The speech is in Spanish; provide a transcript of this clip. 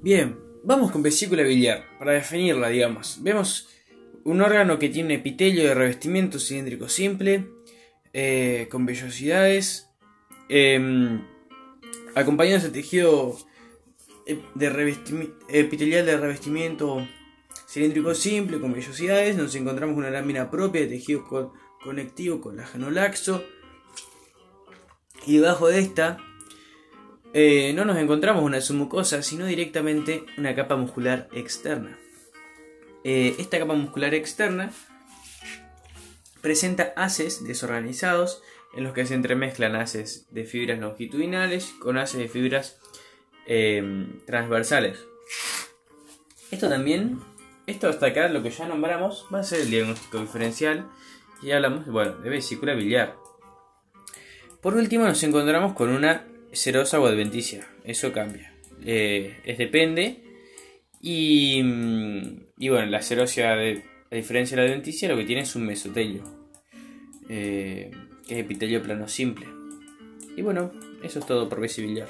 Bien, vamos con vesícula biliar. Para definirla, digamos, vemos un órgano que tiene epitelio de revestimiento cilíndrico simple, eh, con vellosidades, eh, acompañados de tejido de epitelial de revestimiento cilíndrico simple, con vellosidades. Nos encontramos con una lámina propia de tejido conectivo colágeno laxo. Y debajo de esta eh, no nos encontramos una submucosa, sino directamente una capa muscular externa. Eh, esta capa muscular externa presenta haces desorganizados en los que se entremezclan haces de fibras longitudinales con haces de fibras eh, transversales. Esto también, esto hasta acá lo que ya nombramos va a ser el diagnóstico diferencial y hablamos bueno, de vesícula biliar. Por último nos encontramos con una serosa o adventicia. Eso cambia. Eh, es depende. Y, y, bueno, la serosia, de, a diferencia de la adventicia, lo que tiene es un mesotelio. Eh, que es epitelio plano simple. Y bueno, eso es todo por visibilidad.